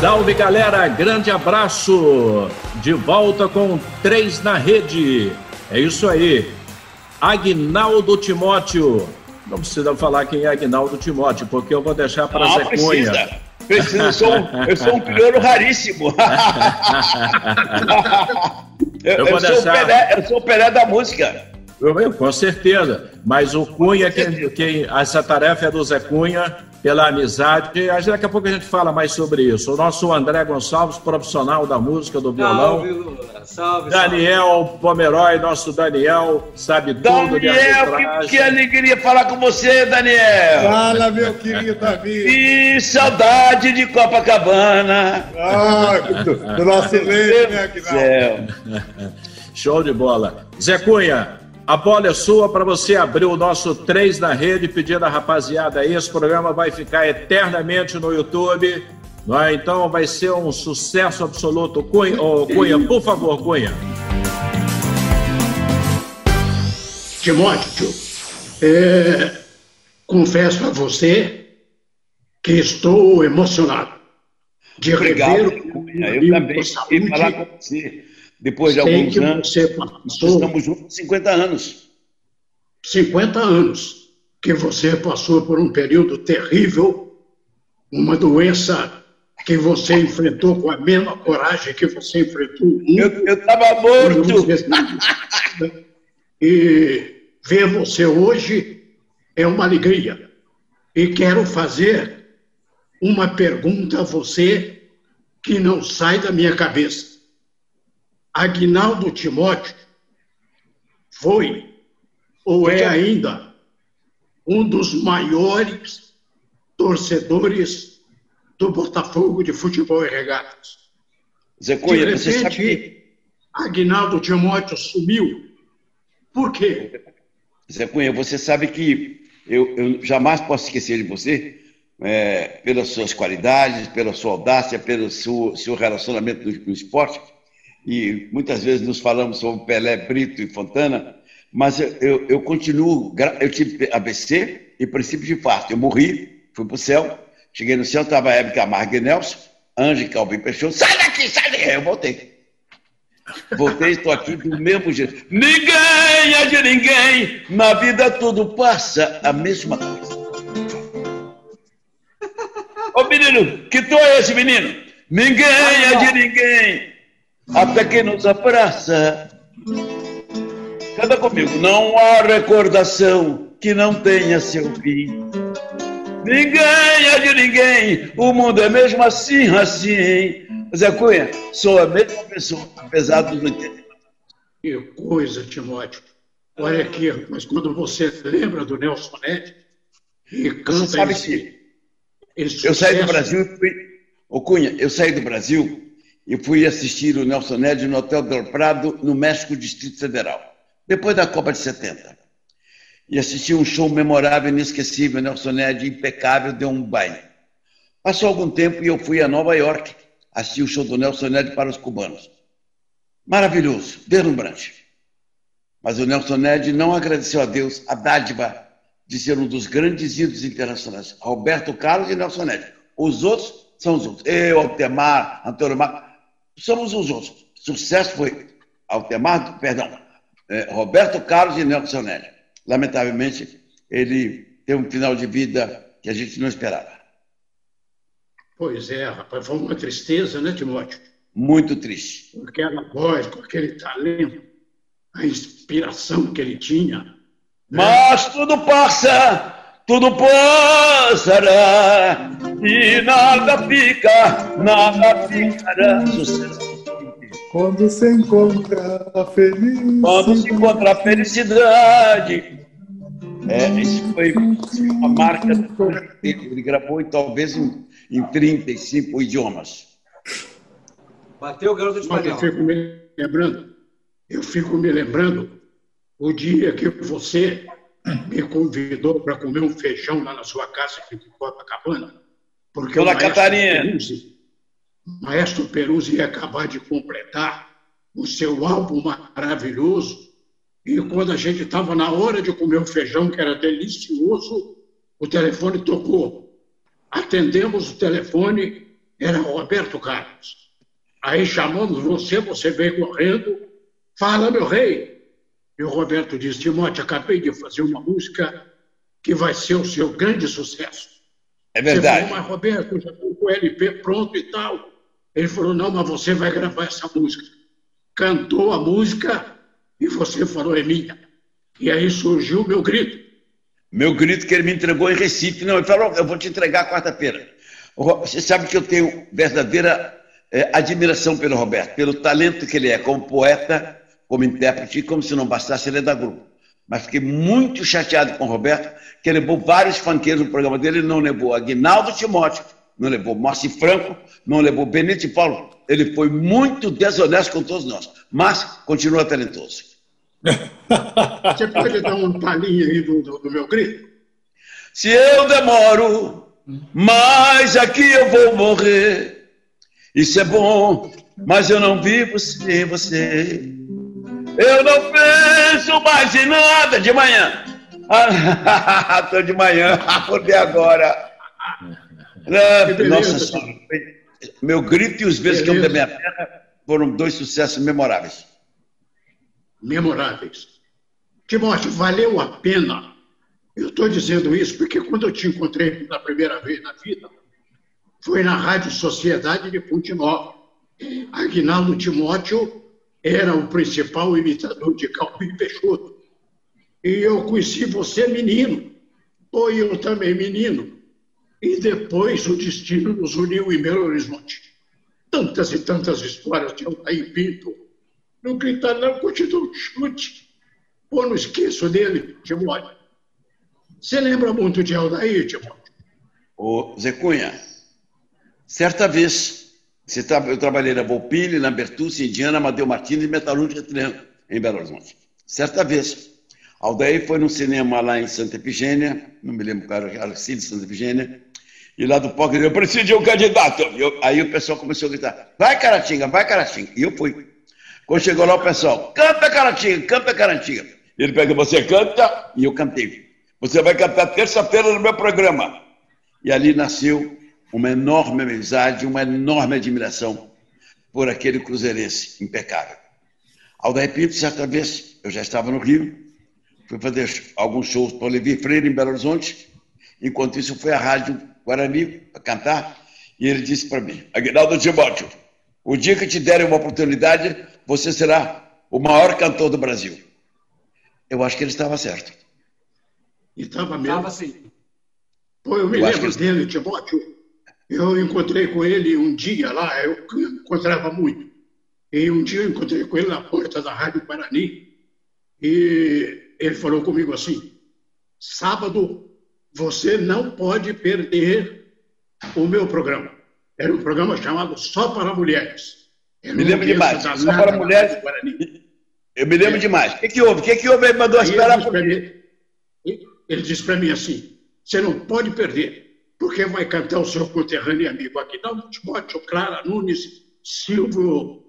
Salve galera, grande abraço! De volta com Três na Rede. É isso aí. Agnaldo Timóteo. Não precisa falar quem é Agnaldo Timóteo, porque eu vou deixar para Zé Cunha. Precisa. Precisa, eu sou, eu sou um piloto raríssimo. eu, eu, eu, deixar... sou Pelé, eu sou o Pelé da música. Eu, com certeza. Mas o Cunha, quem, quem, essa tarefa é do Zé Cunha, pela amizade. Daqui a pouco a gente fala mais sobre isso. O nosso André Gonçalves, profissional da música, do violão. Salve, salve, Daniel salve. Pomeroy, nosso Daniel, sabe Daniel, tudo de Daniel, que, que, alegria falar com você, Daniel. Fala, meu querido amigo. Que saudade de Copacabana. Ah, do, do nosso elenco, né. Show de bola. Zé Cunha, a bola é sua para você abrir o nosso 3 na rede, pedindo a rapaziada aí. Esse programa vai ficar eternamente no YouTube. É? Então vai ser um sucesso absoluto. Cunha, oh, Cunha por favor, Cunha. Timóteo, é, confesso a você que estou emocionado de Obrigado, rever Cunha. Eu também queria falar com você depois de alguns anos. Estamos juntos 50 anos. 50 anos que você passou por um período terrível, uma doença que você enfrentou com a mesma coragem que você enfrentou. Eu estava morto! E ver você hoje é uma alegria. E quero fazer uma pergunta a você que não sai da minha cabeça. Agnaldo Timóteo foi, ou é ainda, um dos maiores torcedores do Botafogo de futebol e regatas. Zé Cunha, de repente, você sabe que... Agnaldo Timóteo sumiu. Por quê? Zé Cunha, você sabe que eu, eu jamais posso esquecer de você é, pelas suas qualidades, pela sua audácia, pelo seu, seu relacionamento no, no esporte e muitas vezes nos falamos sobre Pelé, Brito e Fontana, mas eu, eu, eu continuo, eu tive ABC e princípio de infarto. Eu morri, fui para o céu, cheguei no céu, estava Hebe Camargo e Nelson, Anjo Calvin Peixoto, sai daqui, sai daqui, eu voltei. Voltei, estou aqui do mesmo jeito. Ninguém é de ninguém, na vida tudo passa a mesma coisa. Ô menino, que tom é esse menino? Ninguém é de ninguém, até que nos abraça. Canta comigo. Não há recordação que não tenha seu fim. Ninguém é de ninguém, o mundo é mesmo assim, assim. Zé Cunha, sou a mesma pessoa, apesar dos entendimentos. Que coisa, Timóteo. Olha aqui, mas quando você lembra do Nelson Ned e canta você sabe esse, que esse eu saí do Brasil e fui. Ô Cunha, eu saí do Brasil e fui assistir o Nelson Ned no Hotel Del Prado, no México, Distrito Federal, depois da Copa de 70. E assisti um show memorável, inesquecível, Nelson Ned, impecável, deu um baile. Passou algum tempo e eu fui a Nova York assistir o show do Nelson Ned para os cubanos. Maravilhoso, deslumbrante. Mas o Nelson Ned não agradeceu a Deus a dádiva de ser um dos grandes ídolos internacionais, Roberto Carlos e Nelson Ned. Os outros são os outros. Eu, Altemar, Antônio Marcos, somos os outros. Sucesso foi Altemar, perdão, é, Roberto Carlos e Nelson Nelly. Lamentavelmente, ele teve um final de vida que a gente não esperava. Pois é, rapaz, foi uma tristeza, né, Timóteo? Muito triste. Com aquela voz, com aquele talento, a inspiração que ele tinha. Né? Mas tudo passa, tudo passará, e nada fica, nada ficará. Sucesso. Quando se encontra a felicidade. Quando se encontra a felicidade. É, isso foi uma marca do Ele gravou talvez em, em 35 idiomas. Bateu o garoto de Eu fico me lembrando, eu fico me lembrando o dia que você me convidou para comer um feijão lá na sua casa aqui em Copacabana. Porque Dona Catarina. Peruzzi, Maestro Peruzzi ia acabar de completar o seu álbum maravilhoso. E quando a gente estava na hora de comer o feijão, que era delicioso, o telefone tocou. Atendemos o telefone era Roberto Carlos. Aí chamamos você, você veio correndo, fala, meu rei. E o Roberto disse, Timóteo, acabei de fazer uma música que vai ser o seu grande sucesso. É verdade. Você falou, mas Roberto, já estou com o LP pronto e tal. Ele falou, não, mas você vai gravar essa música. Cantou a música e você falou, é minha. E aí surgiu o meu grito. Meu grito que ele me entregou em Recife. Não, ele falou, eu vou te entregar quarta-feira. Você sabe que eu tenho verdadeira é, admiração pelo Roberto, pelo talento que ele é como poeta, como intérprete, e como se não bastasse ele é da grupo. Mas fiquei muito chateado com o Roberto, que levou vários funkeiros no programa dele, ele não levou Aguinaldo Timóteo, não levou Márcio Franco, não levou Benito e Paulo. Ele foi muito desonesto com todos nós, mas continua talentoso. Você pode dar um palinho aí do, do, do meu grito? Se eu demoro, mas aqui eu vou morrer. Isso é bom, mas eu não vivo sem você. Eu não penso mais em nada de manhã. Estou de manhã, acordei agora. Nossa Senhora. Meu grito e os beijos que eu da minha terra foram dois sucessos memoráveis memoráveis. Timóteo, valeu a pena. Eu estou dizendo isso porque quando eu te encontrei pela primeira vez na vida, foi na Rádio Sociedade de Ponte Nova. Aguinaldo Timóteo era o principal imitador de Calvin Peixoto. E eu conheci você menino, ou eu também menino. E depois o destino nos uniu em Belo Horizonte. Tantas e tantas histórias de Altair Pinto, não gritar, não, continua um chute. Pô, não esqueço dele, Timóteo. Você lembra muito de Aldair, Timóteo? Ô, Zé Cunha, certa vez, tá, eu trabalhei na Volpini, na Bertucci, Indiana, Amadeu Martins e Metalúrgica Triângulo, em Belo Horizonte. Certa vez, Aldair foi num cinema lá em Santa Efigênia, não me lembro qual era, Arcílio Santa Efigênia, e lá do palco eu preciso de um candidato. Eu, aí o pessoal começou a gritar, vai Caratinga, vai Caratinga. E eu fui. Quando chegou lá, o pessoal, canta Caratinga, canta Caratinga. Ele pega, você canta, e eu cantei. Você vai cantar terça-feira no meu programa. E ali nasceu uma enorme amizade, uma enorme admiração por aquele cruzeirense impecável. Aldair Pinto, certa vez, eu já estava no Rio, fui fazer alguns shows para Olivier Freire em Belo Horizonte. Enquanto isso, eu fui à Rádio Guarani para cantar, e ele disse para mim, Aguinaldo Timóteo, o dia que te derem uma oportunidade, você será o maior cantor do Brasil. Eu acho que ele estava certo. E estava mesmo? Estava sim. Pô, eu me eu lembro que... dele, Timóteo. Eu encontrei com ele um dia lá, eu encontrava muito. E um dia eu encontrei com ele na porta da Rádio Guarani. E ele falou comigo assim: sábado você não pode perder o meu programa. Era um programa chamado Só para Mulheres. Eu me lembro demais. Só para mulheres. Eu me lembro é. demais. O que, que houve? O que, que houve? Ele mandou esperar. Ele disse para mim assim: você não pode perder, porque vai cantar o seu conterrâneo e amigo aqui. Não, Timóteo, Clara Nunes, Silvio.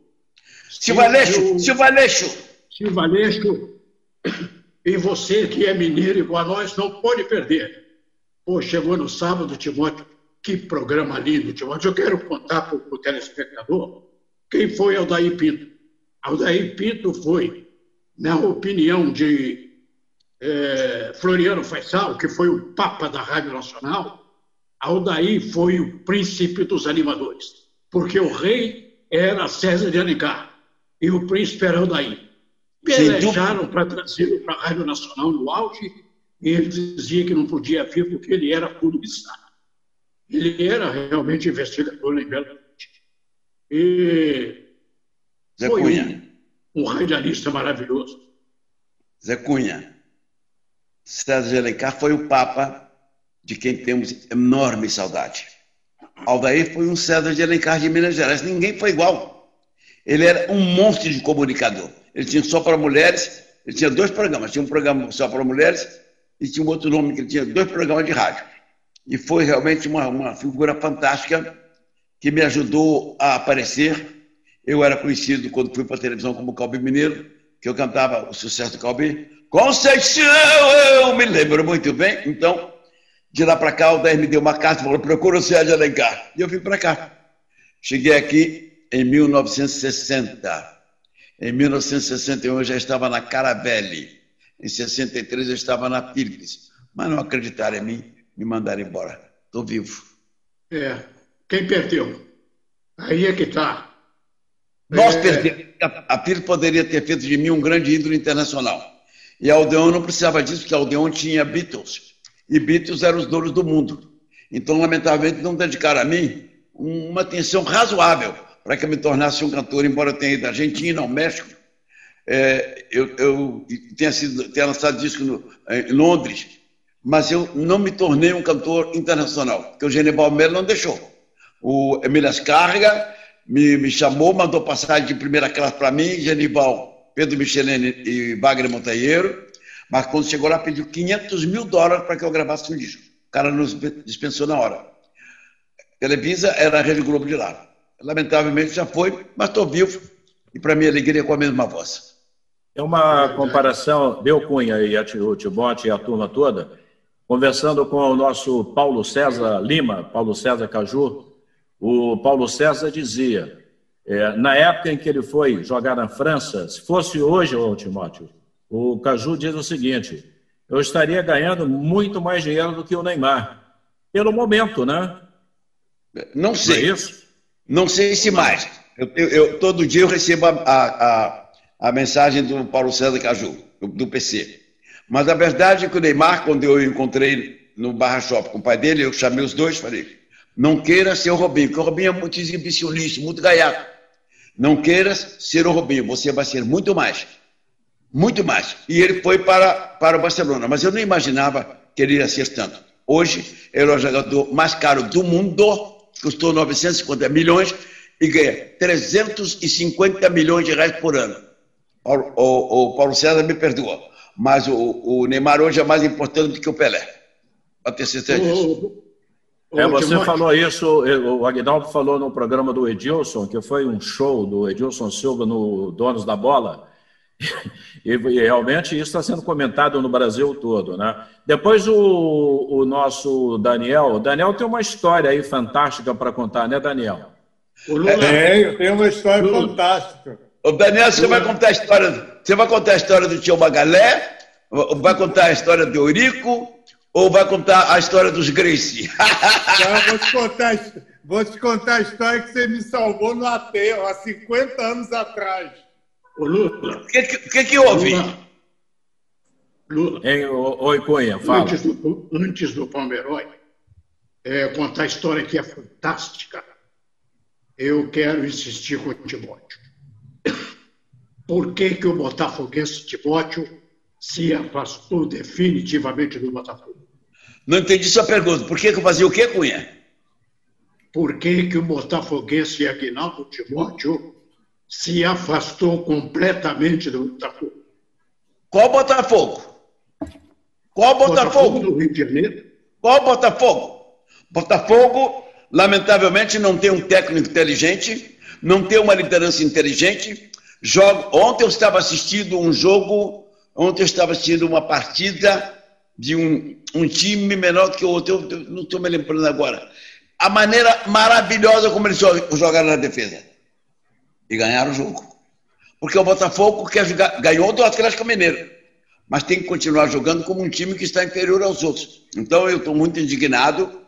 Silva Aleixo, Silva Aleixo. Silva Aleixo. E você que é mineiro igual a nós, não pode perder. Pô, chegou no sábado, Timóteo que programa lindo, Timóteo. Eu quero contar para o telespectador quem foi Aldair Pinto. Aldair Pinto foi, na opinião de é, Floriano Faisal, que foi o Papa da Rádio Nacional, Aldair foi o príncipe dos animadores, porque o rei era César de Alencar e o príncipe era Aldair. Pelejaram para trazê-lo para a Rádio Nacional no auge e ele dizia que não podia vir porque ele era Estado. Ele era realmente investigador em Belo Horizonte. E Zé foi Cunha. Um, um radialista maravilhoso. Zé Cunha, César de Alencar foi o Papa de quem temos enorme saudade. Aldair foi um César de Alencar de Minas Gerais. Ninguém foi igual. Ele era um monstro de comunicador. Ele tinha só para mulheres, ele tinha dois programas. Tinha um programa só para mulheres e tinha um outro nome que ele tinha dois programas de rádio e foi realmente uma, uma figura fantástica que me ajudou a aparecer. Eu era conhecido quando fui para a televisão como Calbi Mineiro, que eu cantava o sucesso do Calbi. Conceição, eu me lembro muito bem. Então, de lá para cá, o Dair me deu uma carta e falou: procura o Sérgio Alencar. E eu vim para cá. Cheguei aqui em 1960. Em 1961 eu já estava na Caravelle. Em 63 eu estava na Philips. Mas não acreditaram em mim, me mandaram embora. Estou vivo. É. Quem perdeu? Aí é que está. Nós é... perdemos. A Philips poderia ter feito de mim um grande ídolo internacional. E a Aldeon não precisava disso, porque a Aldeon tinha Beatles. E Beatles eram os donos do mundo. Então, lamentavelmente, não dedicaram a mim uma atenção razoável para que eu me tornasse um cantor, embora eu tenha ido da Argentina, ao México. É, eu, eu tenha, sido, tenha lançado disco no, em Londres, mas eu não me tornei um cantor internacional, porque o Genival Melo não deixou. O Emílio Ascarga me, me chamou, mandou passagem de primeira classe para mim, Genival, Pedro Michelene e Wagner Monteiro, mas quando chegou lá pediu 500 mil dólares para que eu gravasse um disco. O cara nos dispensou na hora. Televisa era a Rede Globo de lá. Lamentavelmente já foi, mas estou vivo e para minha alegria com a mesma voz. É uma comparação, deu Cunha e o Tibote e a turma toda, conversando com o nosso Paulo César Lima, Paulo César Caju, o Paulo César dizia, é, na época em que ele foi jogar na França, se fosse hoje, ô Timóteo, o Caju diz o seguinte, eu estaria ganhando muito mais dinheiro do que o Neymar, pelo momento, né? Não sei. Não, é isso? não sei se mais. Eu, eu, eu, todo dia eu recebo a, a, a, mensagem do Paulo César Caju, do, do PC. Mas a verdade é que o Neymar, quando eu encontrei no Barra Shop com o pai dele, eu chamei os dois e falei: não queira ser o Robinho, porque o Robinho é muito exibicionista, muito gaiato. Não queira ser o Robinho, você vai ser muito mais. Muito mais. E ele foi para, para o Barcelona, mas eu não imaginava que ele ia ser tanto. Hoje, ele é o jogador mais caro do mundo, custou 950 milhões e ganha 350 milhões de reais por ano. O, o, o Paulo César me perdoa, mas o, o, Neymar hoje é mais importante do que o Pelé. Para ter certeza disso. É, você falou isso, o Aguinaldo falou no programa do Edilson, que foi um show do Edilson Silva no Donos da Bola, e, e realmente isso está sendo comentado no Brasil todo, né? Depois o, o nosso Daniel, o Daniel tem uma história aí fantástica para contar, né, Daniel? É, eu tenho uma história Lula. fantástica. O Daniel, você vai contar a história, você vai contar a história do tio Magalé, vai contar a história do Eurico, ou vai contar a história dos Gracie? Não, vou te, contar, vou te contar a história que você me salvou no aterro há 50 anos atrás. Ô, Lula. O que, que, que, houve? Lula. Lula. oi, Cunha, fala. Antes do, antes do Palmeirói, é, contar a história que é fantástica, eu quero insistir com o Timóteo. Por que, que o botafoguense Timóteo se afastou definitivamente do Botafogo? Não entendi sua pergunta. Por que, que eu fazia o quê, Cunha? Por que, que o botafoguense Aguinaldo Timóteo se afastou completamente do Botafogo? Qual Botafogo? Qual Botafogo? Botafogo do Rio de Janeiro. Qual Botafogo? Botafogo, lamentavelmente, não tem um técnico inteligente, não tem uma liderança inteligente. Joga... Ontem eu estava assistindo um jogo, ontem eu estava assistindo uma partida de um, um time menor que o outro, eu não estou me lembrando agora. A maneira maravilhosa como eles jogaram na defesa. E ganharam o jogo. Porque o Botafogo quer jogar, ganhou do Atlético Mineiro, mas tem que continuar jogando como um time que está inferior aos outros. Então eu estou muito indignado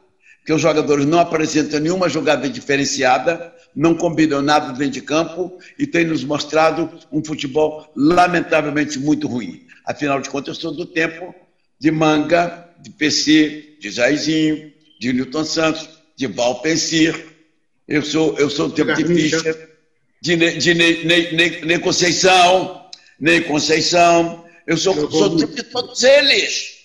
que os jogadores não apresentam nenhuma jogada diferenciada, não combinam nada dentro de campo e têm nos mostrado um futebol lamentavelmente muito ruim. Afinal de contas, eu sou do tempo de Manga, de PC, de Jairzinho, de Newton Santos, de Val Pensir. Eu sou, eu sou o tempo de Fischer, de, de Ney, Ney, Ney Conceição, Ney Conceição. Eu sou, eu sou o tempo de todos eles.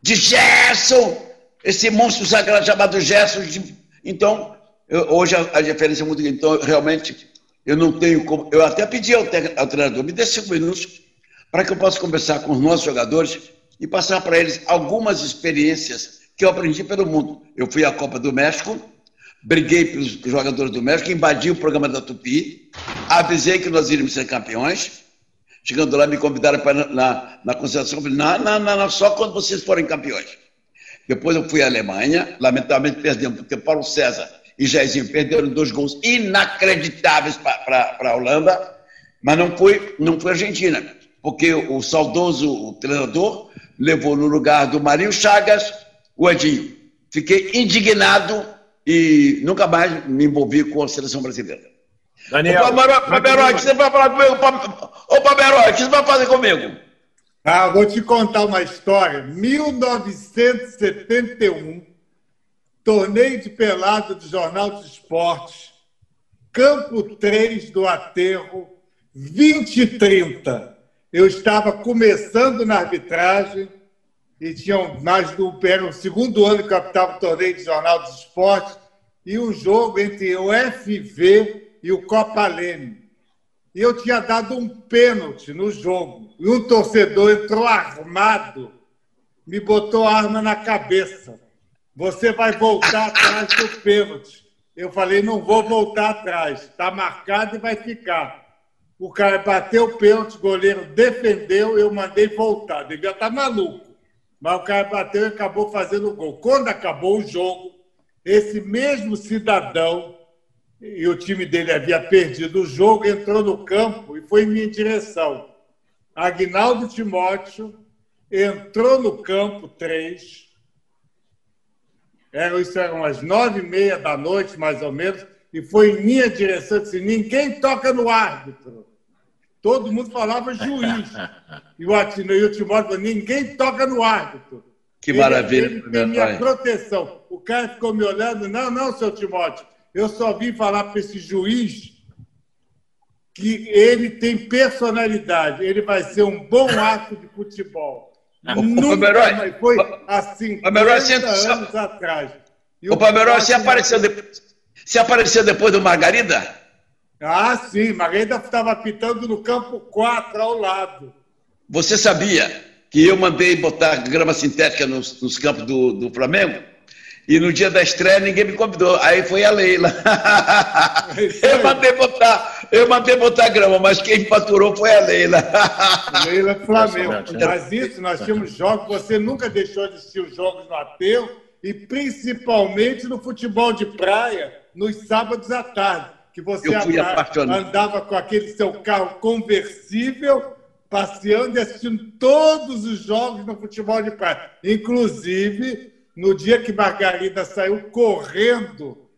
De Gerson, esse monstro sagrado chamado Gerson. De, então, eu, hoje a, a diferença é muito grande. Então, realmente, eu não tenho como. Eu até pedi ao, ao treinador, me dê cinco minutos para que eu possa conversar com os nossos jogadores e passar para eles algumas experiências que eu aprendi pelo mundo. Eu fui à Copa do México, briguei pelos jogadores do México, invadi o programa da Tupi, avisei que nós iríamos ser campeões. Chegando lá, me convidaram para na, na concentração. Falei, não, não, não, não, só quando vocês forem campeões. Depois eu fui à Alemanha, lamentavelmente perdemos, porque Paulo César e Jairzinho perderam dois gols inacreditáveis para a Holanda, mas não foi, não foi Argentina, porque o saudoso o treinador levou no lugar do Marinho Chagas o Edinho. Fiquei indignado e nunca mais me envolvi com a seleção brasileira. Daniel. Ô, Paberoy, o que você vai falar comigo? Ô, Paberoy, o que você vai fazer comigo? Ah, vou te contar uma história. 1971, torneio de pelado do Jornal dos Esportes, campo 3 do Aterro, 20 e 30. Eu estava começando na arbitragem e tinha mais do era o segundo ano que captava o torneio de Jornal dos Esportes e um jogo entre o FV e o Copa Leme. E eu tinha dado um pênalti no jogo. E um torcedor entrou armado, me botou a arma na cabeça. Você vai voltar atrás do pênalti. Eu falei, não vou voltar atrás. Está marcado e vai ficar. O cara bateu o pênalti, o goleiro defendeu, eu mandei voltar. Devia estar tá maluco. Mas o cara bateu e acabou fazendo o gol. Quando acabou o jogo, esse mesmo cidadão e o time dele havia perdido o jogo, entrou no campo e foi em minha direção. Agnaldo Timóteo entrou no campo três. Era, isso eram as nove e meia da noite, mais ou menos, e foi em minha direção. Disse: ninguém toca no árbitro. Todo mundo falava juiz. E o, e o Timóteo falou: ninguém toca no árbitro. Que maravilha. Ele tem minha proteção. O cara ficou me olhando: não, não, seu Timóteo eu só vim falar para esse juiz que ele tem personalidade, ele vai ser um bom ato de futebol. O, Nunca o foi assim, 50 anos atrás. E o Pomerol, você apareceu, depois, você apareceu depois do Margarida? Ah, sim, Margarida estava apitando no campo 4 ao lado. Você sabia que eu mandei botar grama sintética nos, nos campos do, do Flamengo? E no dia da estreia ninguém me convidou. Aí foi a Leila. É eu mandei botar, eu mandei botar grama, mas quem faturou foi a Leila. Leila Flamengo. Mas isso, nós tínhamos jogos, você nunca deixou de assistir os jogos no Ateu, e principalmente no futebol de praia, nos sábados à tarde. Que você andava com aquele seu carro conversível, passeando e assistindo todos os jogos no futebol de praia. Inclusive no dia que Margarida saiu correndo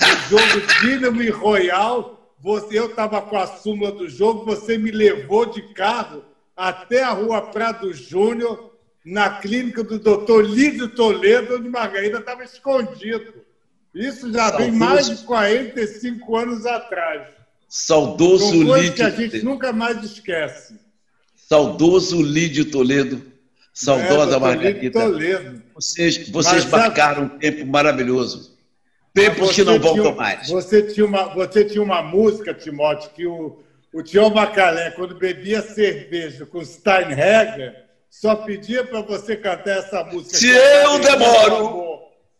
do jogo Dinamo e Royal, você, eu estava com a súmula do jogo, você me levou de carro até a rua Prado Júnior, na clínica do doutor Lídio Toledo, onde Margarida estava escondido. Isso já Saudoso. vem mais de 45 anos atrás. Saudoso Lídio. que a gente nunca mais esquece. Saudoso Lídio Toledo. Saudosa é, Margarida. Toledo. Vocês, vocês Mas, marcaram um tempo maravilhoso. Tempos que não voltam mais. Você tinha, uma, você tinha uma música, Timóteo, que o, o Tião Macalé, quando bebia cerveja com Steinhegger, só pedia para você cantar essa música. Se eu demoro,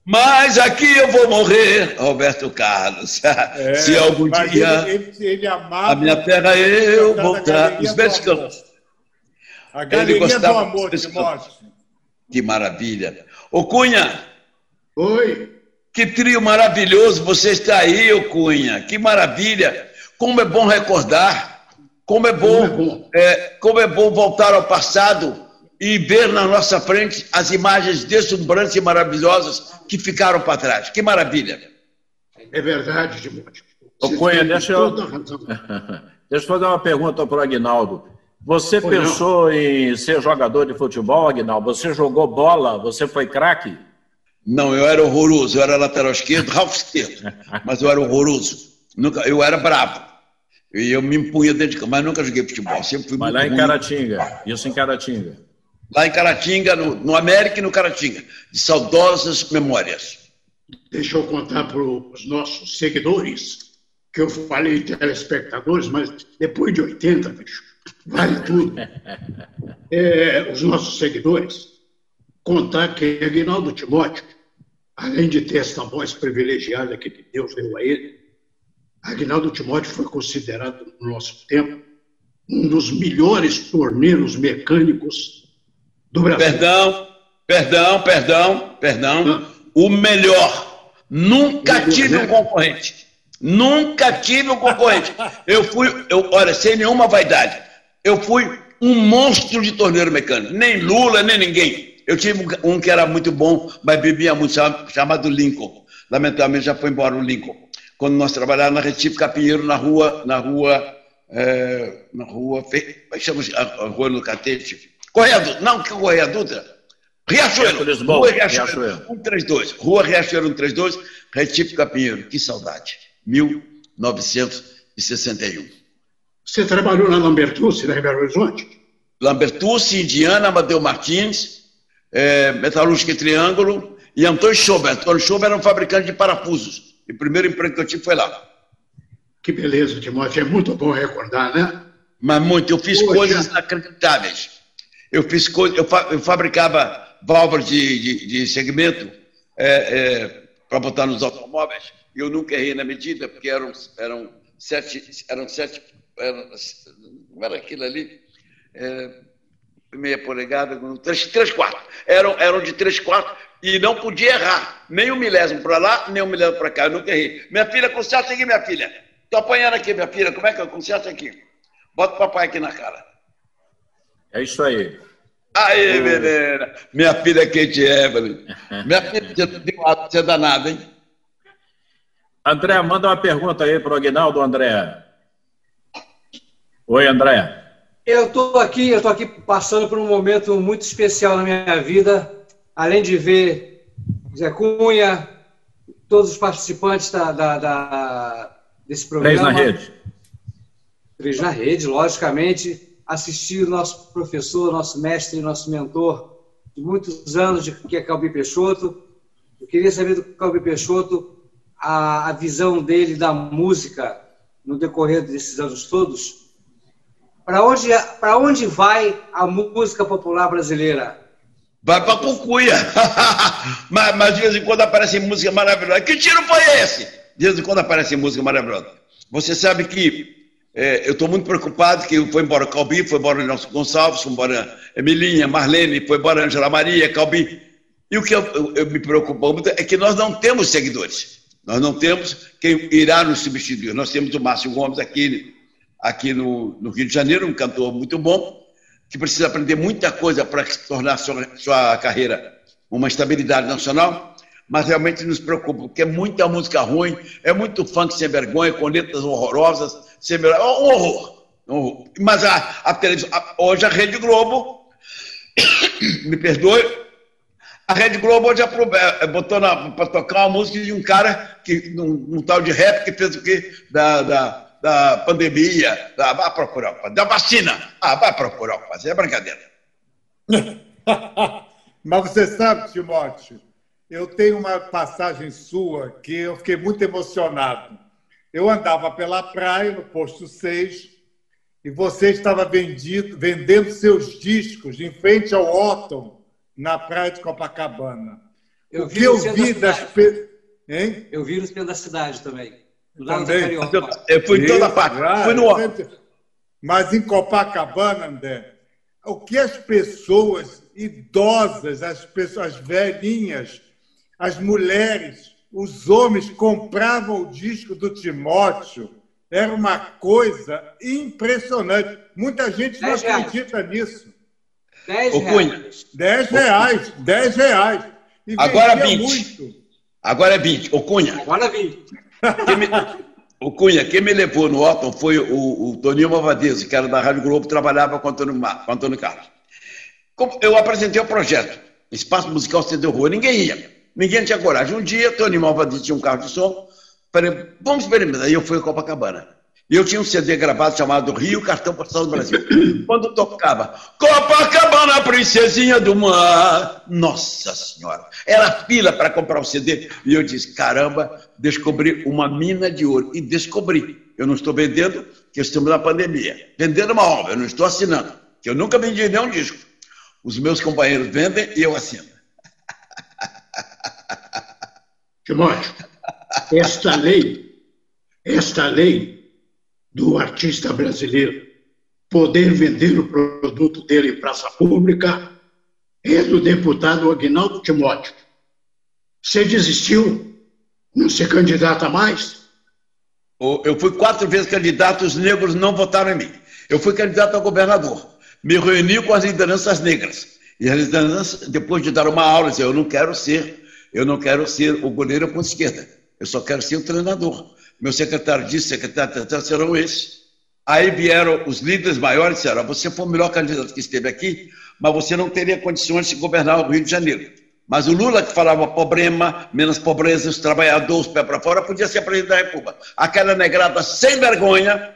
mas aqui eu vou morrer, Roberto Carlos. É, Se algum dia ele, ele, ele a minha terra eu voltar. Os mexicanos. A galeria do amor, Timóteo. Que maravilha. Ô Cunha. Oi. Que trio maravilhoso você está aí, ô Cunha. Que maravilha. Como é bom recordar. Como é bom, como é bom, é, como é bom voltar ao passado e ver na nossa frente as imagens deslumbrantes e maravilhosas que ficaram para trás. Que maravilha. É verdade, Timóteo. Cunha, deixa eu... deixa eu fazer uma pergunta para o Aguinaldo. Você foi pensou não. em ser jogador de futebol, Aguinaldo? Você jogou bola? Você foi craque? Não, eu era horroroso. Eu era lateral esquerdo, Ralf esquerdo. Mas eu era horroroso. Nunca, eu era bravo. E eu me impunha dentro de campo, mas nunca joguei futebol. Sempre fui mas lá em ruim. Caratinga. Isso em Caratinga. Lá em Caratinga, no, no América e no Caratinga. De saudosas memórias. Deixa eu contar para os nossos seguidores, que eu falei telespectadores, mas depois de 80, bicho, vale tudo. É, os nossos seguidores, contar que Aguinaldo Timóteo, além de ter essa voz privilegiada que Deus deu a ele, Aguinaldo Timóteo foi considerado, no nosso tempo, um dos melhores torneiros mecânicos do Brasil. Perdão, perdão, perdão, perdão. O melhor. Nunca tive um concorrente. Nunca tive um concorrente. Eu fui, eu, olha, sem nenhuma vaidade, eu fui um monstro de torneiro mecânico. Nem Lula, nem ninguém. Eu tive um que era muito bom, mas bebia muito, chamado Lincoln. Lamentavelmente já foi embora o Lincoln. Quando nós trabalhávamos na Retífica Pinheiro, na rua, na rua, é, na rua, é chama a rua no Catete? Correia não, que Correia Dutra? Riachuelo, Rua Riachuelo, 132, Rua Riachuelo 132, Retífica Pinheiro, que saudade, 1961. Você trabalhou na Lambertucci, na Belo Horizonte? Lambertucci, Indiana, Amadeu Martins, é, Metalúrgica e Triângulo, e Antônio Schober. Antônio Schober era um fabricante de parafusos. E o primeiro emprego que eu tive foi lá. Que beleza, Timóteo. É muito bom recordar, né? Mas muito. Eu fiz Poxa. coisas inacreditáveis. Eu fiz. Eu, fa... eu fabricava válvulas de, de, de segmento é, é, para botar nos automóveis. E eu nunca errei na medida, porque eram, eram sete. Eram sete. Eram, não era aquilo ali? É, meia polegada, três, três quartos. Eram, eram de três quartos e não podia errar. Nem um milésimo para lá, nem um milésimo para cá. Eu nunca errei. Minha filha, conserta aqui, minha filha. Estou apanhando aqui, minha filha. Como é que eu conserto aqui? Bota o papai aqui na cara. É isso aí. Aí, menina. Minha filha é Kate Evelyn. Minha filha, você é danada, hein? André, manda uma pergunta aí para o Aguinaldo, André. Oi, André. Eu estou aqui, eu estou aqui passando por um momento muito especial na minha vida, além de ver Zé Cunha, todos os participantes da, da, da desse programa. Três na rede. Três na rede, logicamente. Assistir o nosso professor, nosso mestre, nosso mentor de muitos anos, de, que é Calbi Peixoto. Eu queria saber do Calbi Peixoto a, a visão dele da música no decorrer desses anos todos para onde, onde vai a música popular brasileira? Vai para Cucuia. mas, mas, de vez em quando aparece música maravilhosa. Que tiro foi esse? De vez em quando aparece música maravilhosa. Você sabe que é, eu estou muito preocupado que foi embora Calbi, foi embora Nelson Gonçalves, foi embora Emilinha, Marlene, foi embora Angela Maria, Calbi. E o que eu, eu, eu me preocupo muito é que nós não temos seguidores. Nós não temos quem irá nos substituir. Nós temos o Márcio Gomes aqui aqui no, no, Rio de Janeiro, um cantor muito bom, que precisa aprender muita coisa para tornar sua, sua carreira uma estabilidade nacional, mas realmente nos preocupa, porque é muita música ruim, é muito funk sem vergonha, com letras horrorosas, sem vergonha, um horror. Um horror. Mas a, a televisão, a, hoje a Rede Globo, me perdoe, a Rede Globo hoje é, botou para tocar uma música de um cara, que, um, um tal de rap, que fez o quê? Da, da, da pandemia, da, vai procurar da vacina. Ah, vai procurar fazer, é brincadeira. Mas você sabe, Timóteo, eu tenho uma passagem sua que eu fiquei muito emocionado. Eu andava pela praia, no posto 6, e você estava vendido, vendendo seus discos em frente ao Otton, na praia de Copacabana. Eu o vi que eu vi das. Pe... Hein? Eu vi no centro da cidade também. Também. Eu fui em toda parte. Ah, fui no Mas em Copacabana, André, o que as pessoas idosas, as pessoas velhinhas, as mulheres, os homens compravam o disco do Timóteo, era uma coisa impressionante. Muita gente não acredita reais. nisso. Dez reais. Dez reais. Dez reais. E Agora 20. Muito. Agora é 20. Ô, Cunha. Agora é 20. Me, o Cunha, quem me levou no Otton foi o, o Toninho Malvadeza, que era da Rádio Globo, trabalhava com o Antônio, com o Antônio Carlos. Eu apresentei o projeto, Espaço Musical Cedeu Rua, ninguém ia, ninguém tinha coragem. Um dia, Toninho Malvadeza tinha um carro de som, falei, vamos experimentar. Aí eu fui a Copacabana. E eu tinha um CD gravado chamado Rio Cartão Postal do Brasil. Quando tocava Copacabana, princesinha do mar. Nossa Senhora! Era fila para comprar o CD. E eu disse: caramba, descobri uma mina de ouro. E descobri. Eu não estou vendendo, que estamos na pandemia. Vendendo uma obra, eu não estou assinando. Que eu nunca vendi nenhum disco. Os meus companheiros vendem e eu assino. Timóteo, esta lei, esta lei do artista brasileiro poder vender o produto dele em praça pública é do deputado Agnaldo Timóteo. Você desistiu não se candidata mais? Eu fui quatro vezes candidato, os negros não votaram em mim. Eu fui candidato a governador. Me reuni com as lideranças negras. E as lideranças, depois de dar uma aula, disseram, eu não quero ser, eu não quero ser o goleiro com esquerda. Eu só quero ser o treinador. Meu secretário disse, secretário serão esses. Aí vieram os líderes maiores e disseram, você foi o melhor candidato que esteve aqui, mas você não teria condições de governar o Rio de Janeiro. Mas o Lula, que falava problema, menos pobreza, os trabalhadores, pé para fora, podia ser presidente da República. Aquela negrada sem vergonha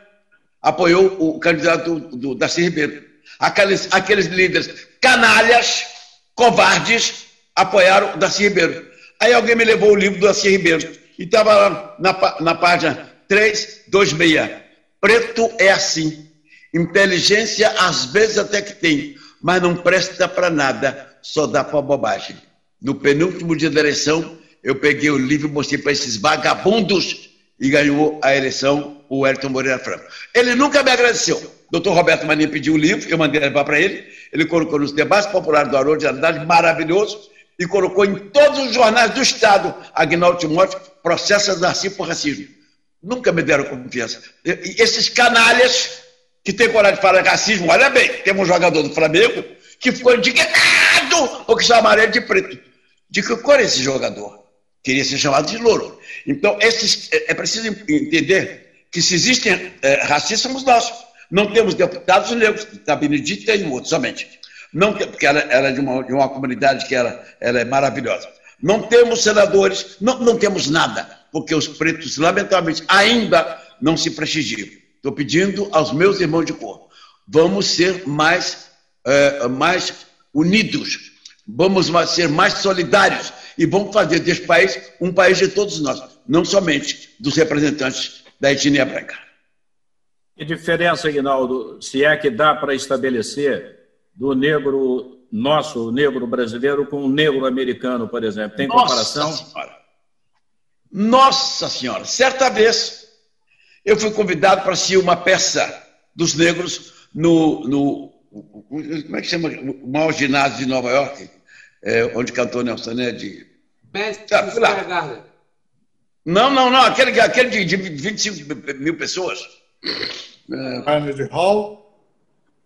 apoiou o candidato do, do Darcy Ribeiro. Aqueles, aqueles líderes canalhas, covardes, apoiaram o Darcy Ribeiro. Aí alguém me levou o livro do Darcy Ribeiro. E estava lá na, na página 326. Preto é assim. Inteligência, às vezes até que tem, mas não presta para nada, só dá para bobagem. No penúltimo dia da eleição, eu peguei o livro e mostrei para esses vagabundos e ganhou a eleição o Elton Moreira Franco. Ele nunca me agradeceu. Doutor Roberto Maninha pediu o livro, eu mandei levar para ele. Ele colocou nos debates populares do Haroldo de Andrade, maravilhoso, e colocou em todos os jornais do Estado, Agnaldo Timóteo, processa Darcy por racismo. Nunca me deram confiança. E esses canalhas que têm coragem de falar racismo, olha bem, temos um jogador do Flamengo que ficou indignado porque chamaram ele de preto. De que cor é esse jogador? Queria ser chamado de louro. Então, esses, é, é preciso entender que se existem é, racistas, somos nós. Não temos deputados negros, da Benedito tem um outro somente. Não tem, porque ela, ela é de uma, de uma comunidade que ela, ela é maravilhosa. Não temos senadores, não, não temos nada, porque os pretos, lamentavelmente, ainda não se prestigiam. Estou pedindo aos meus irmãos de cor, vamos ser mais, é, mais unidos, vamos ser mais solidários e vamos fazer deste país um país de todos nós, não somente dos representantes da etnia branca. Que diferença, Aguinaldo, se é que dá para estabelecer do negro nosso, o negro brasileiro, com o negro americano, por exemplo? Tem Nossa comparação? Senhora. Nossa Senhora! Certa vez eu fui convidado para assistir uma peça dos negros no, no como é que chama? O maior ginásio de Nova York é, onde cantou Nelson Ned. Madison ah, Não, não, não, aquele, aquele de, de 25 mil pessoas. Carnegie Hall?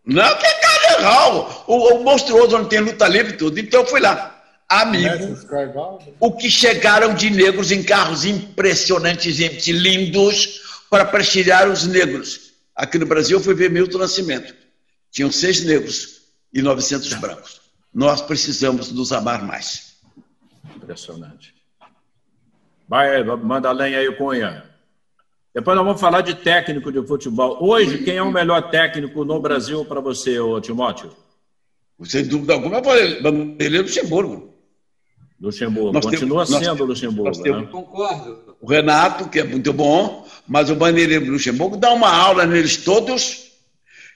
Não, que é Carnegie Hall? O, o monstruoso onde tem luta livre e tudo. Então eu fui lá. Amigo, o que chegaram de negros em carros impressionantemente lindos para prestigiar os negros. Aqui no Brasil eu fui ver Milton Nascimento. Tinham seis negros e 900 brancos nós precisamos nos amar mais. Impressionante. Vai, manda lenha aí, Cunha. Depois nós vamos falar de técnico de futebol. Hoje, quem é o melhor técnico no Brasil para você, ô Timóteo? Sem dúvida alguma, ele é Luxemburgo. Luxemburgo, nós continua temos, sendo nós, Luxemburgo. Temos, né? Concordo. O Renato, que é muito bom, mas o Bandeirinha Luxemburgo dá uma aula neles todos,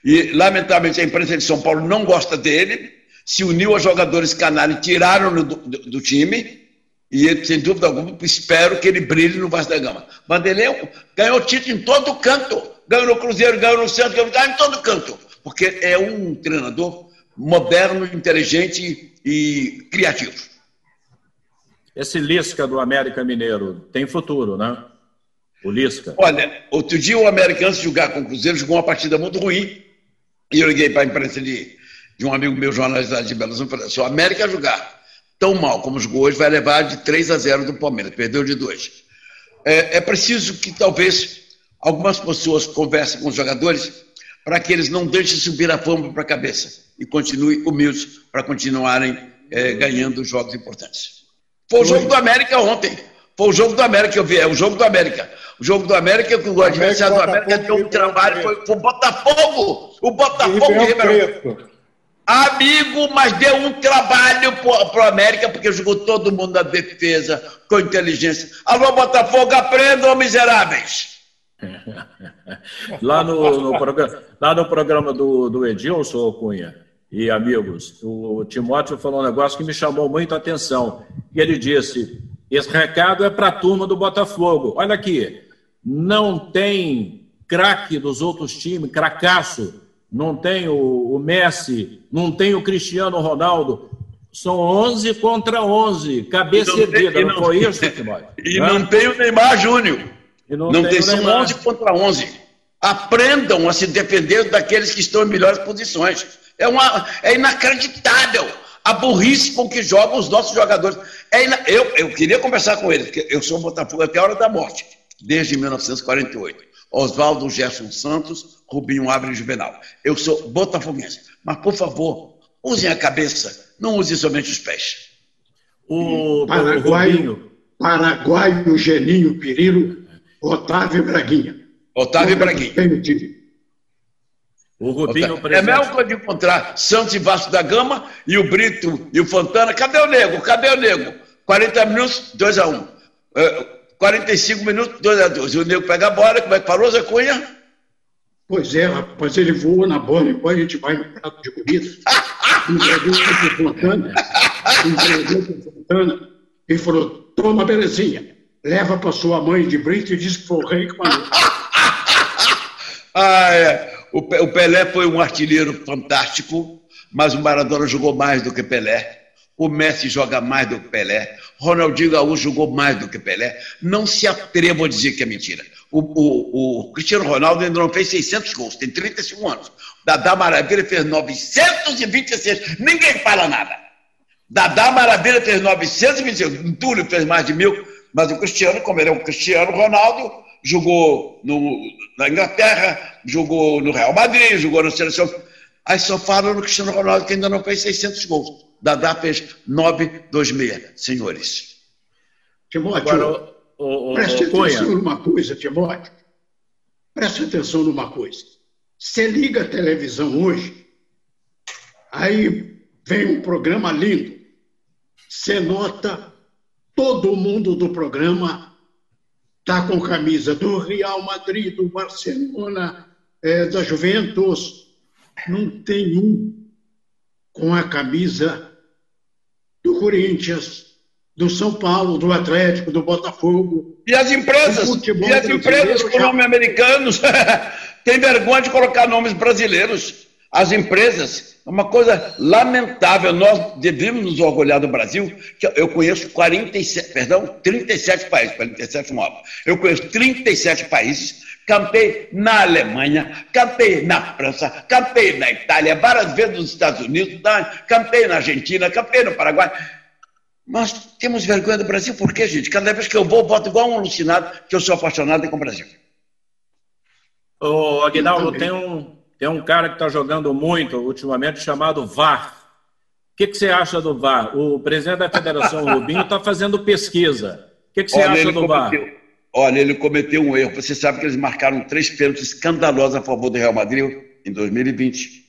e lamentavelmente a imprensa de São Paulo não gosta dele, se uniu a jogadores canalha, tiraram do, do, do, time, e ele, sem dúvida alguma, espero que ele brilhe no Vasco da Gama. Vanderlei ganhou título em todo canto, ganhou no Cruzeiro, ganhou no Santos, ganhou em todo canto, porque é um treinador moderno, inteligente e criativo. Esse Lisca do América Mineiro tem futuro, né? O Lisca. Olha, outro dia o América, antes de jogar com o Cruzeiro, jogou uma partida muito ruim. E eu liguei para a imprensa de, de um amigo meu, jornalista de Belo Horizonte, falou: se o América jogar tão mal como jogou hoje, vai levar de 3 a 0 do Palmeiras, perdeu de 2. É, é preciso que talvez algumas pessoas conversem com os jogadores para que eles não deixem subir a fama para a cabeça e continuem humildes para continuarem é, ganhando jogos importantes. Foi o jogo do América ontem. Foi o jogo do América que eu vi, é o jogo do América. O jogo do América, que o adversário do América deu um trabalho, foi, foi o Botafogo. O Botafogo de Ribeirão. Amigo, mas deu um trabalho para o América, porque jogou todo mundo na defesa, com inteligência. Alô, Botafogo, aprendam, miseráveis! lá, no, no, programa, lá no programa do, do Edilson Cunha e amigos, o Timóteo falou um negócio que me chamou muito a atenção. Ele disse: esse recado é para a turma do Botafogo. Olha aqui, não tem craque dos outros times, cracaço não tem o, o Messi, não tem o Cristiano Ronaldo. São 11 contra 11, cabeça e erguida, não, não, foi isso, Timóteo? E não tem o Neymar Júnior. Não, não, tem, tem são 11 contra 11. Aprendam a se defender daqueles que estão em melhores posições. É, uma, é inacreditável a burrice com que jogam os nossos jogadores. É ina... eu, eu queria conversar com eles, porque eu sou Botafogo até a hora da morte, desde 1948. Oswaldo Gerson Santos, Rubinho Abre Juvenal. Eu sou botafoguense. Mas, por favor, usem a cabeça, não usem somente os pés. O, Paraguaio, Paraguaio, Geninho Pirilo, Otávio Braguinha. Otávio Braguinha. O Rubinho Otávio. É mesmo de encontrar Santos e Vasco da Gama e o Brito e o Fontana. Cadê o Nego? Cadê o Nego? 40 minutos, 2 a 1 um. 45 minutos, 2 a 2 E o Nego pega a bola, como é que falou, Zé Cunha? Pois é, rapaz, ele voa na bola, depois a gente vai no prato de comida. entregou para Fontana, entregou para Fontana e falou: toma, belezinha, leva para sua mãe de brito e diz que foi o rei que mandou. ah, é. O Pelé foi um artilheiro fantástico, mas o Maradona jogou mais do que Pelé. O Messi joga mais do que Pelé. Ronaldinho Gaúcho jogou mais do que Pelé. Não se atrevam a dizer que é mentira. O, o, o, Cristiano Ronaldo ainda não fez 600 gols, tem 35 anos. Dadá Maravilha fez 926, ninguém fala nada. Dadá Maravilha fez 926, Túlio fez mais de mil, mas o Cristiano, como ele é o Cristiano Ronaldo, jogou no, na Inglaterra, jogou no Real Madrid, jogou na seleção. Aí só falam no Cristiano Ronaldo que ainda não fez 600 gols. Dadá fez 926, senhores. Timóteo, Agora, o, o, preste o, atenção numa coisa, Timóteo. Preste atenção numa coisa. Você liga a televisão hoje, aí vem um programa lindo. Você nota todo mundo do programa está com camisa do Real Madrid, do Barcelona, é, da Juventus. Não tem um com a camisa do Corinthians, do São Paulo, do Atlético, do Botafogo. E as empresas, e as empresas com nomes americanos têm vergonha de colocar nomes brasileiros. As empresas, é uma coisa lamentável. Nós devemos nos orgulhar do Brasil, que eu conheço 47, perdão, 37 países, 47 móveis. Eu conheço 37 países campei na Alemanha, campei na França, campei na Itália, várias vezes nos Estados Unidos, campei na Argentina, campei no Paraguai. Nós temos vergonha do Brasil, por quê, gente? Cada vez que eu vou, voto igual um alucinado, que eu sou apaixonado com o Brasil. Ô, Aguinaldo, tem um, tem um cara que está jogando muito ultimamente chamado VAR. O que, que você acha do VAR? O presidente da Federação, Rubinho, está fazendo pesquisa. O que, que você Olha, acha do VAR? Olha, ele cometeu um erro. Você sabe que eles marcaram três pênaltis escandalosos a favor do Real Madrid em 2020.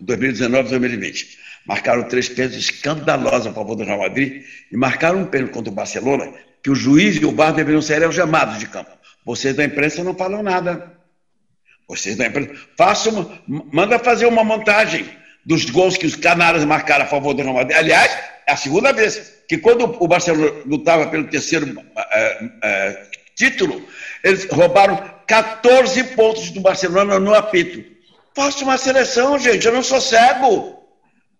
2019 e 2020. Marcaram três pênaltis escandalosos a favor do Real Madrid e marcaram um pênalti contra o Barcelona que o juiz e o VAR deveriam ser algemados de campo. Vocês da imprensa não falam nada. Vocês da imprensa. Façam, manda fazer uma montagem dos gols que os canários marcaram a favor do Real Madrid. Aliás, é a segunda vez que quando o Barcelona lutava pelo terceiro é, é, título, eles roubaram 14 pontos do Barcelona no apito. Faça uma seleção, gente, eu não sou cego.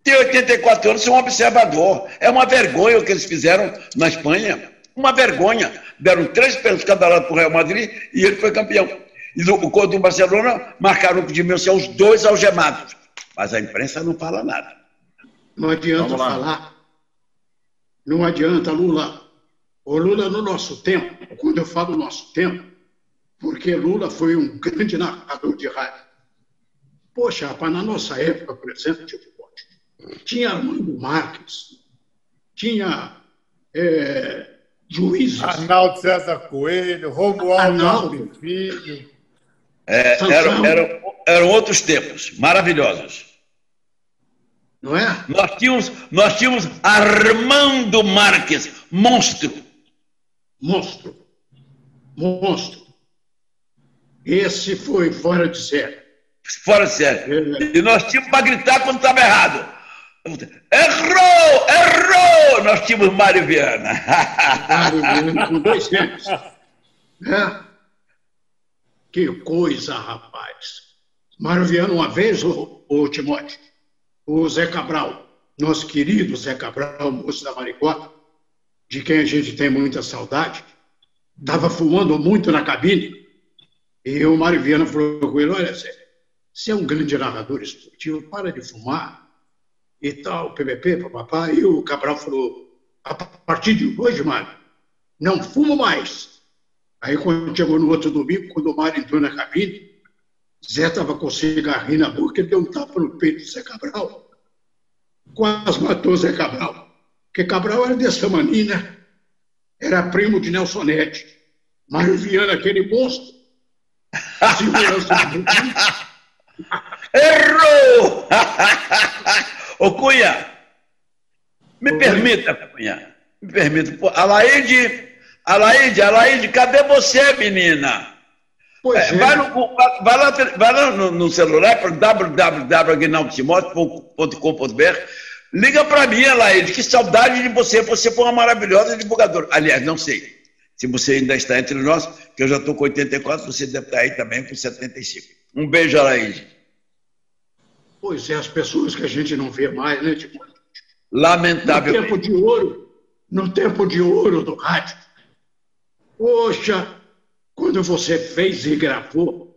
Tem 84 anos, sou um observador. É uma vergonha o que eles fizeram na Espanha. Uma vergonha. Deram três pênaltis cada lado para o Real Madrid e ele foi campeão. E o contra o Barcelona marcaram de dimensão os dois algemados. Mas a imprensa não fala nada. Não adianta falar não adianta, Lula. O Lula, no nosso tempo, quando eu falo nosso tempo, porque Lula foi um grande narrador de rádio. Poxa, rapaz, na nossa época, por exemplo, de futebol, tinha Armando Marques, tinha é, juízes. Arnaldo César Coelho, Romualdo Filho. É, eram, eram, eram outros tempos maravilhosos não é? Nós tínhamos, nós tínhamos Armando Marques, monstro. Monstro. Monstro. Esse foi fora de série. Fora de série. É. E nós tínhamos para gritar quando estava errado. Errou! Errou! Nós tínhamos Mário Viana. Mário Viana com dois tempos. É. Que coisa, rapaz. Viana, uma vez, o, o Timóteo, o Zé Cabral. nosso querido Zé Cabral, moço da Maricota, de quem a gente tem muita saudade, estava fumando muito na cabine. E o Mário Viana falou com ele: Olha, Zé, você é um grande narrador esportivo, para de fumar e tal, PVP, papapá. E o Cabral falou: A partir de hoje, Mário, não fumo mais. Aí, quando chegou no outro domingo, quando o Mário entrou na cabine, Zé estava com cigarrinho na boca, ele deu um tapa no peito do Zé Cabral. Quase matou Zé Cabral. Porque Cabral era dessa mania, né? Era primo de Nelson Nete. Mário Viana, aquele monstro. Segurança Errou! Ô Cunha, me Oi. permita, Cunha, me permita. Alaide, Alaide, Alaide, cadê você, menina? É, é. Vai, no, vai, lá, vai lá no, no celular para www.aguinaldotimote.com.br Liga para mim, Alaide, que saudade de você. Você foi uma maravilhosa divulgadora. Aliás, não sei se você ainda está entre nós, que eu já estou com 84, você deve estar aí também com 75. Um beijo, Alaide. Pois é, as pessoas que a gente não vê mais, né, Timóteo? Lamentável. No tempo de ouro, no tempo de ouro do rádio. Poxa, quando você fez e gravou,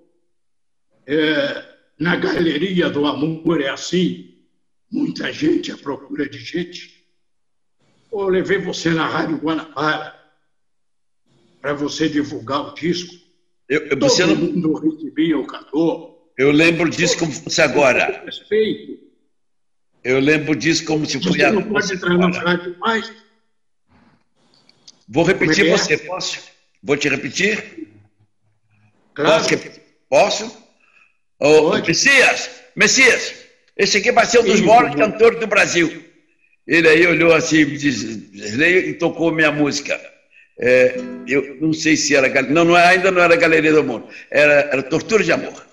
é, na Galeria do Amor é assim, muita gente à procura de gente. Eu levei você na Rádio Guanabara para você divulgar o disco. Eu, eu, você Todo não... mundo recebia o cantor. Eu lembro disso como se fosse agora. Respeito. Eu lembro disso como se fosse agora. Você não pode entrar na rádio mais. Vou repetir é você, posso? Vou te repetir? Claro. Posso? Posso? Oh, Messias, Messias, esse aqui vai ser um dos Sim, maiores cantores do Brasil. Ele aí olhou assim e tocou minha música. É, eu não sei se era. Não, não ainda não era Galeria do Amor. Era, era Tortura de Amor.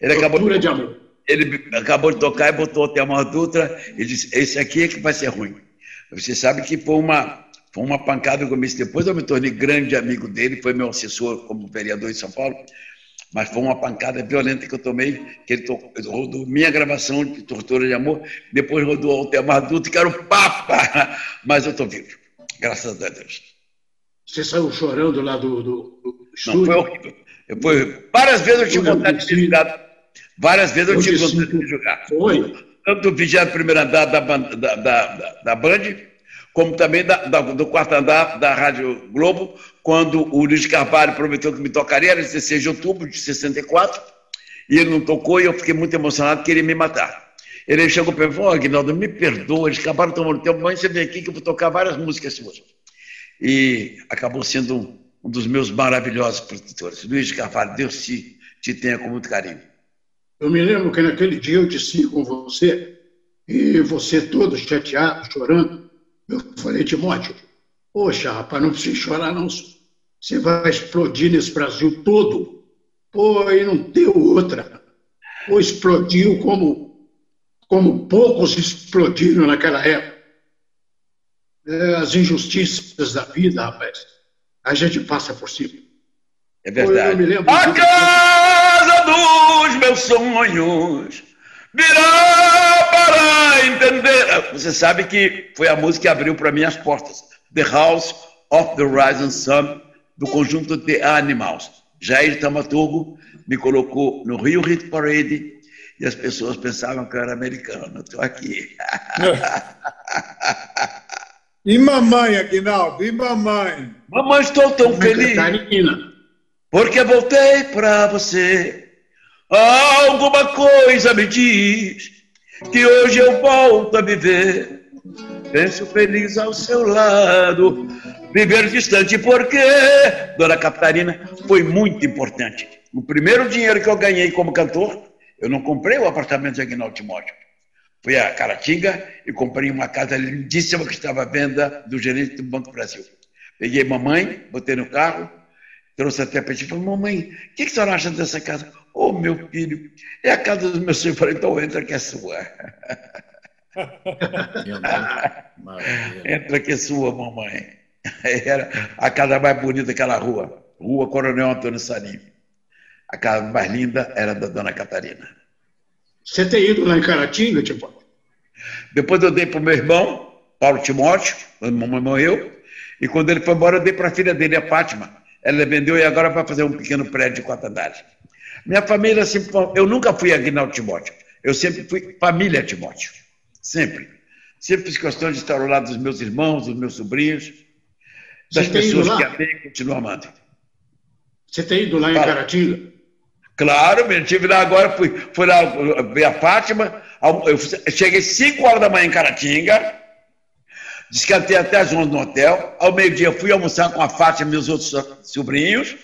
Ele Tortura acabou, de Amor. Ele acabou de tocar e botou até a Dutra. Ele disse: Esse aqui é que vai ser ruim. Você sabe que foi uma, foi uma pancada no começo. Depois eu me tornei grande amigo dele, foi meu assessor como vereador em São Paulo. Mas foi uma pancada violenta que eu tomei, que ele rodou minha gravação de Tortura de Amor, depois rodou o Altemar Dutra, que era o Papa, mas eu estou vivo, graças a Deus. Você saiu chorando lá do, do, do Não, foi horrível. Eu, foi, várias vezes eu tive vontade de jogar. Várias vezes eu tive vontade de jogar. Foi. Tanto do primeiro andar da, da, da, da, da Band, como também da, da, do quarto andar da Rádio Globo, quando o Luiz Carvalho prometeu que me tocaria, era 16 de outubro de 64, e ele não tocou, e eu fiquei muito emocionado, queria me matar. Ele chegou para mim e falou, oh, Aguinaldo, me perdoa, eles acabaram tomando tempo, mas você vem aqui que eu vou tocar várias músicas suas. E acabou sendo um, dos meus maravilhosos produtores. Luiz Carvalho, Deus te, te tenha com muito carinho. Eu me lembro que naquele dia eu disse com você, e você todo chateado, chorando, eu falei, Timóteo, poxa, rapaz, não precisa chorar, não. Você vai explodir nesse Brasil todo. Pô, aí não deu outra. Pô, explodiu como, como poucos explodiram naquela época. É, as injustiças da vida, rapaz, a gente passa por cima. É verdade. Pô, a casa dos meus sonhos virá para entender. Você sabe que foi a música que abriu para mim as portas. The House of the Rising Sun, do conjunto The Animals. Jair Tamaturgo me colocou no Rio Hit Parade e as pessoas pensavam que eu era americano. Estou aqui. e mamãe, Aguinaldo? E mamãe? Mamãe, estou tão feliz. Porque voltei para você Alguma coisa me diz que hoje eu volto a viver. Penso feliz ao seu lado, viver distante, porque, Dona Catarina, foi muito importante. O primeiro dinheiro que eu ganhei como cantor, eu não comprei o apartamento de Aguinaldo Timóteo. Fui a Caratinga e comprei uma casa lindíssima que estava à venda do gerente do Banco Brasil. Peguei mamãe, botei no carro, trouxe até para ti e falei, mamãe, o que, que a senhora acha dessa casa? Ô, oh, meu filho, é a casa dos meus filhos. Eu falei, então entra que é sua. entra que é sua, mamãe. Era a casa mais bonita daquela rua, Rua Coronel Antônio Salim. A casa mais linda era da Dona Catarina. Você tem ido lá em Caratinga, tipo? Depois eu dei para o meu irmão, Paulo Timóteo, quando a mamãe morreu, e quando ele foi embora, eu dei para a filha dele, a Fátima. Ela vendeu e agora vai fazer um pequeno prédio de quatro andares. Minha família sempre. Eu nunca fui Aguinaldo Timóteo. Eu sempre fui família Timóteo. Sempre. Sempre fiz questão de estar ao lado dos meus irmãos, dos meus sobrinhos, das pessoas que amei e continuo amando. Você tem ido lá em. Caratinga? Claro, eu estive lá agora, fui, fui lá ver a Fátima. Eu cheguei 5 horas da manhã em Caratinga, descantei até as 11 no hotel. Ao meio-dia fui almoçar com a Fátima e meus outros sobrinhos.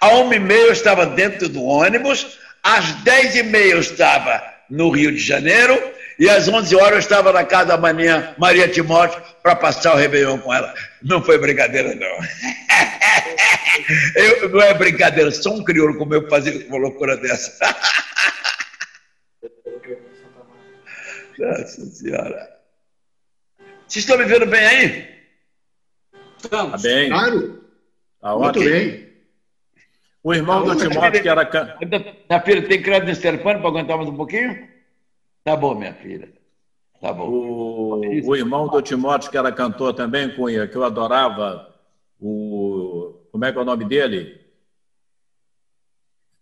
À 1 e meia eu estava dentro do ônibus. Às 10 e meia eu estava no Rio de Janeiro. E às 11 horas eu estava na casa da manhã Maria Timóteo para passar o Réveillon com ela. Não foi brincadeira, não. Eu, não é brincadeira, só um crioulo como eu fazer uma loucura dessa. Nossa Senhora. Vocês estão me vendo bem aí? Estamos. Tá bem. Claro. Tá Muito bem. O irmão do Timóteo, que era. Minha filha, tem crédito nesse telefone para aguentar mais um pouquinho? Tá bom, minha filha. Tá bom. O, o irmão do Timóteo, que era cantor também, Cunha, que eu adorava, o. Como é que é o nome dele?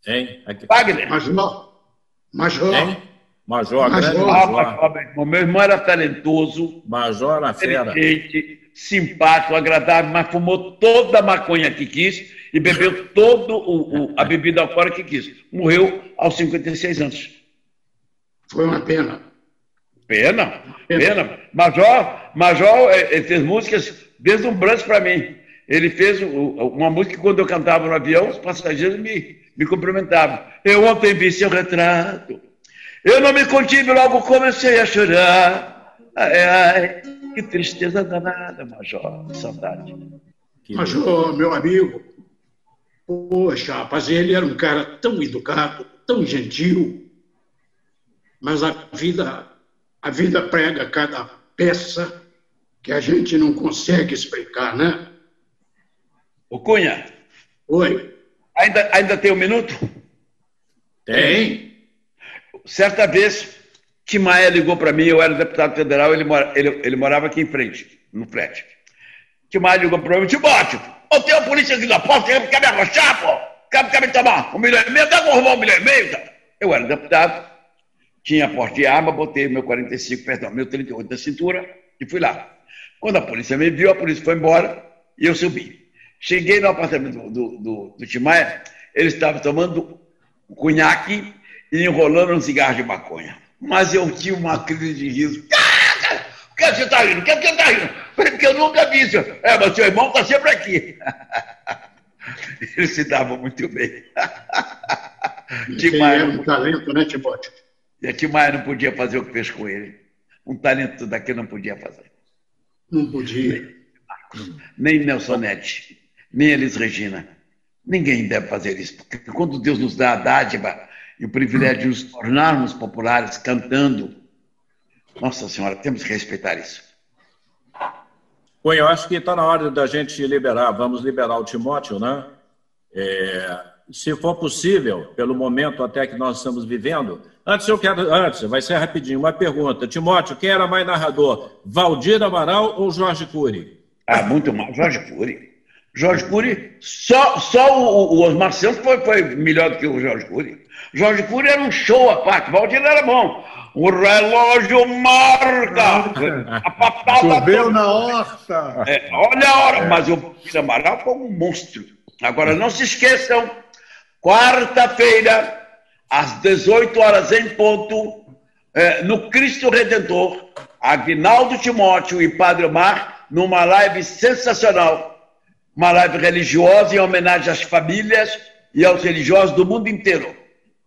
Hein? Aqui. Wagner. Major. Major. Hein? Major, Major. Major. O meu irmão era talentoso. Major na fera. Inteligente, simpático, agradável, mas fumou toda a maconha que quis e bebeu toda a bebida alcoólica que quis. Morreu aos 56 anos. Foi uma pena. Pena, pena. Major, Major é, ele fez músicas deslumbrantes para mim. Ele fez uma música que quando eu cantava no avião, os passageiros me, me cumprimentavam. Eu ontem vi seu retrato. Eu não me contive, logo comecei a chorar. Ai, ai, que tristeza danada, Major. Saudade. Major, meu amigo. Poxa, rapaz, ele era um cara tão educado, tão gentil mas a vida, a vida prega cada peça que a gente não consegue explicar, né? O Cunha. Oi. Ainda, ainda tem um minuto? Tem. Certa vez, Timaia ligou para mim, eu era deputado federal, ele, mora, ele, ele morava aqui em frente, no flat. Timaia ligou para mim, Timóteo, ô, tem uma polícia aqui na porta, quer me arrochar, pô? Quer, quer me tomar um milhão e meio? Dá um milhão e meio, cara. Eu era deputado, tinha porte de arma, botei meu 45, perdão, meu 38 na cintura e fui lá. Quando a polícia me viu, a polícia foi embora e eu subi. Cheguei no apartamento do, do, do, do Timaya, ele estava tomando cunhaque e enrolando um cigarro de maconha. Mas eu tinha uma crise de riso. O que você está rindo? O que você está rindo? Porque eu nunca vi isso. É, mas seu irmão está sempre aqui. Ele se dava muito bem. Timaya é um talento, né, Timóteo? E a Timaya não podia fazer o que fez com ele. Um talento daqui não podia fazer. Não podia. Nem, nem Nelsonete, nem Elis Regina. Ninguém deve fazer isso. Porque quando Deus nos dá a dádiva e o privilégio de nos tornarmos populares cantando, Nossa Senhora, temos que respeitar isso. Bom, eu acho que está na hora da gente liberar. Vamos liberar o Timóteo, né? É, se for possível, pelo momento até que nós estamos vivendo, Antes eu quero, antes, vai ser rapidinho, uma pergunta. Timóteo, quem era mais narrador? Valdir Amaral ou Jorge Cury? Ah, muito mais, Jorge Cury. Jorge Cury, só, só o, o Osmar Santos foi, foi melhor do que o Jorge Cury. Jorge Cury era um show à parte, Valdir era bom. O relógio marca. A patada. Choveu na horta. É, olha a hora, é. mas o Valdir Amaral foi um monstro. Agora, não se esqueçam, quarta-feira, às 18 horas em ponto, é, no Cristo Redentor, Agnaldo Timóteo e Padre Omar, numa live sensacional, uma live religiosa em homenagem às famílias e aos religiosos do mundo inteiro.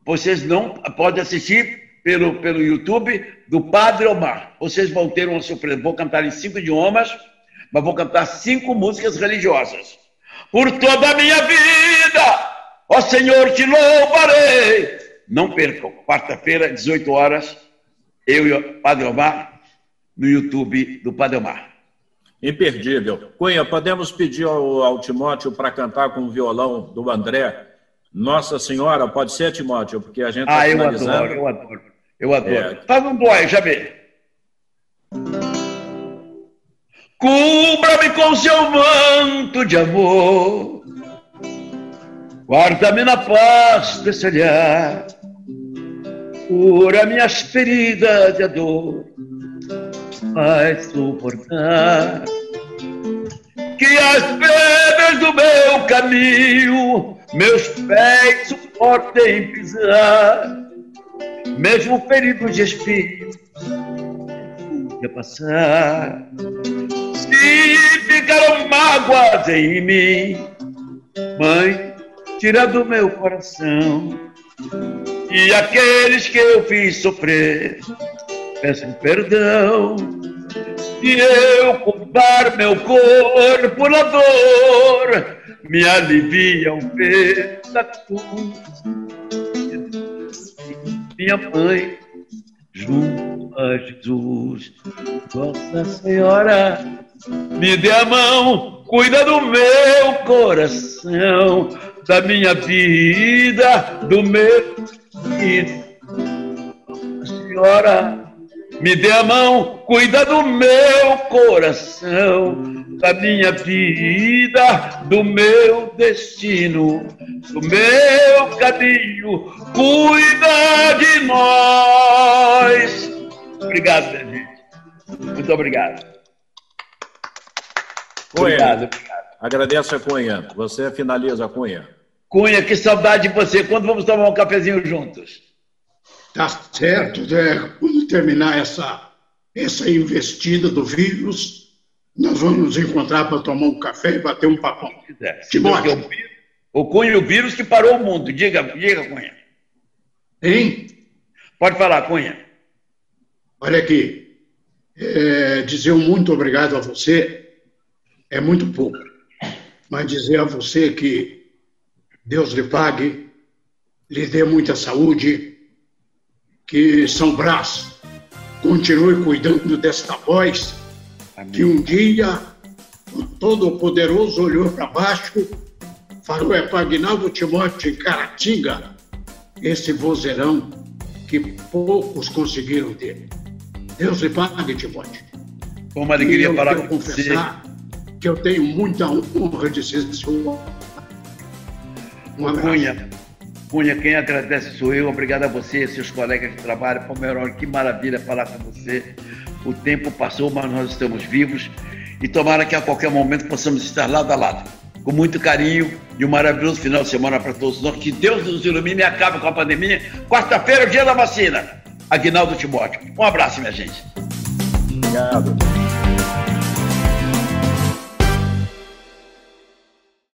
Vocês não podem assistir pelo, pelo YouTube do Padre Omar. Vocês vão ter uma surpresa. Vou cantar em cinco idiomas, mas vou cantar cinco músicas religiosas. Por toda a minha vida, ó Senhor, te louvarei não percam, quarta-feira, 18 horas, eu e o Padre Omar, no YouTube do Padre Omar. Imperdível. Cunha, podemos pedir ao, ao Timóteo para cantar com o violão do André? Nossa Senhora, pode ser, Timóteo? Porque a gente está Ah, eu adoro, eu adoro. Eu adoro. É... Faz um boy, já vê. Cubra-me com seu manto de amor. Guarda-me na paz desse olhar. Cura minhas feridas de dor. Faz suportar que as pedras do meu caminho meus pés suportem pisar, mesmo feridos de espinhos, a passar. Se ficaram mágoas em mim, mãe, tira do meu coração. E aqueles que eu fiz sofrer, peço perdão. E eu culpar meu corpo na dor, me alivia o peso da cruz. Minha mãe, junto a Jesus, Nossa Senhora, me dê a mão, cuida do meu coração, da minha vida, do meu filho. Nossa Senhora, me dê a mão, cuida do meu coração, da minha vida, do meu destino, do meu caminho. Cuida de nós. Obrigado, gente. Muito obrigado. Cunha, obrigado, obrigado. Agradeço a Cunha. Você finaliza, Cunha. Cunha, que saudade de você. Quando vamos tomar um cafezinho juntos? Tá certo. Quando terminar essa, essa investida do vírus, nós vamos nos encontrar para tomar um café e bater um papão. Timóteo. O Cunha, o vírus que parou o mundo. Diga, diga, Cunha. Hein? Pode falar, Cunha. Olha aqui. É, dizer um muito obrigado a você é muito pouco. Mas dizer a você que Deus lhe pague, lhe dê muita saúde, que São Brás continue cuidando desta voz, Amém. que um dia o Todo-Poderoso olhou para baixo, falou: é para Agnaldo Timóteo em Caratinga, esse vozeirão que poucos conseguiram ter. Deus lhe pague, Timóteo. Como alegria falar com você. que eu tenho muita honra de ser seu. Um abraço. Cunha, Cunha, quem agradece sou eu. Obrigado a você e seus colegas de trabalho. Pomerol, que maravilha falar com você. O tempo passou, mas nós estamos vivos. E tomara que a qualquer momento possamos estar lado a lado. Com muito carinho e um maravilhoso final de semana para todos nós. Que Deus nos ilumine e acabe com a pandemia. Quarta-feira, dia da vacina. Aguinaldo Timóteo. Um abraço, minha gente. Obrigado.